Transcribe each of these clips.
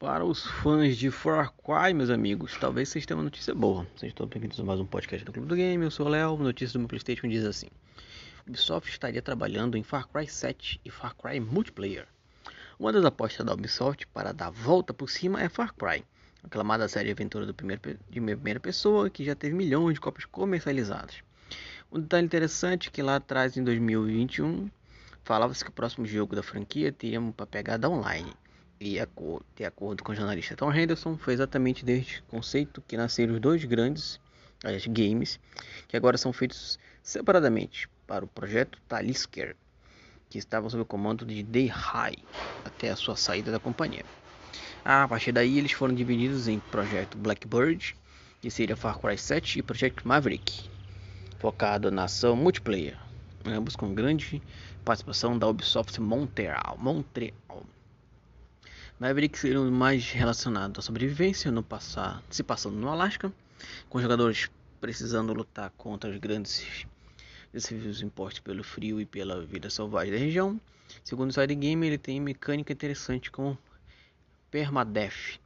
Para os fãs de Far Cry, meus amigos, talvez vocês tenham uma notícia boa. Vocês estão bem-vindos a mais um podcast do Clube do Game. Eu sou o Léo. Notícia do meu PlayStation diz assim: Ubisoft estaria trabalhando em Far Cry 7 e Far Cry Multiplayer. Uma das apostas da Ubisoft para dar volta por cima é Far Cry, aclamada série de aventura do primeiro, de primeira pessoa que já teve milhões de cópias comercializadas. Um detalhe interessante é que lá atrás, em 2021, falava-se que o próximo jogo da franquia teria uma pegada online. E de acordo com o jornalista Tom Henderson, foi exatamente deste conceito que nasceram os dois grandes games, que agora são feitos separadamente para o projeto Talisker, que estava sob o comando de Day High até a sua saída da companhia. A partir daí, eles foram divididos em Projeto Blackbird, que seria Far Cry 7, e Projeto Maverick, focado na ação multiplayer, ambos com grande participação da Ubisoft Montreal. Montreal. Maverick seria mais relacionado à sobrevivência no passar, se passando no Alasca, com jogadores precisando lutar contra os grandes desafios impostos pelo frio e pela vida selvagem da região. Segundo o side game, ele tem mecânica interessante como permadeath,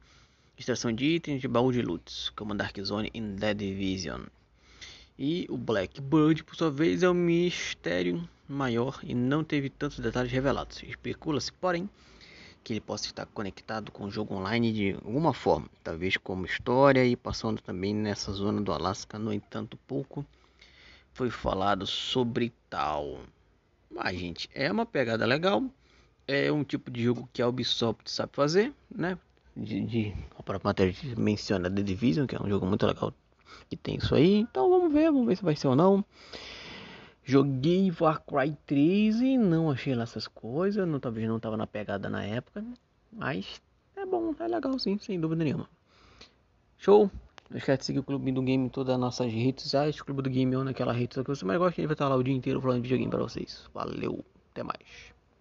extração de itens de baú de loots, como Dark Zone e Dead Division. E o Blackbird, por sua vez, é um mistério maior e não teve tantos detalhes revelados. Especula-se, porém, que ele possa estar conectado com o jogo online de alguma forma, talvez como história e passando também nessa zona do Alasca. No entanto, pouco foi falado sobre tal. Mas, gente, é uma pegada legal. É um tipo de jogo que a Ubisoft sabe fazer, né? De, de a própria matéria menciona The Division, que é um jogo muito legal que tem isso aí. Então vamos ver, vamos ver se vai ser ou não. Joguei Far Cry 3 e não achei lá essas coisas. Não, talvez não tava na pegada na época. Mas é bom, é legal sim, sem dúvida nenhuma. Show! Não esquece de seguir o Clube do Game em todas as nossas redes sociais. Clube do Game ou naquela rede que você mais gosta. Ele vai estar lá o dia inteiro falando de videogame para vocês. Valeu, até mais.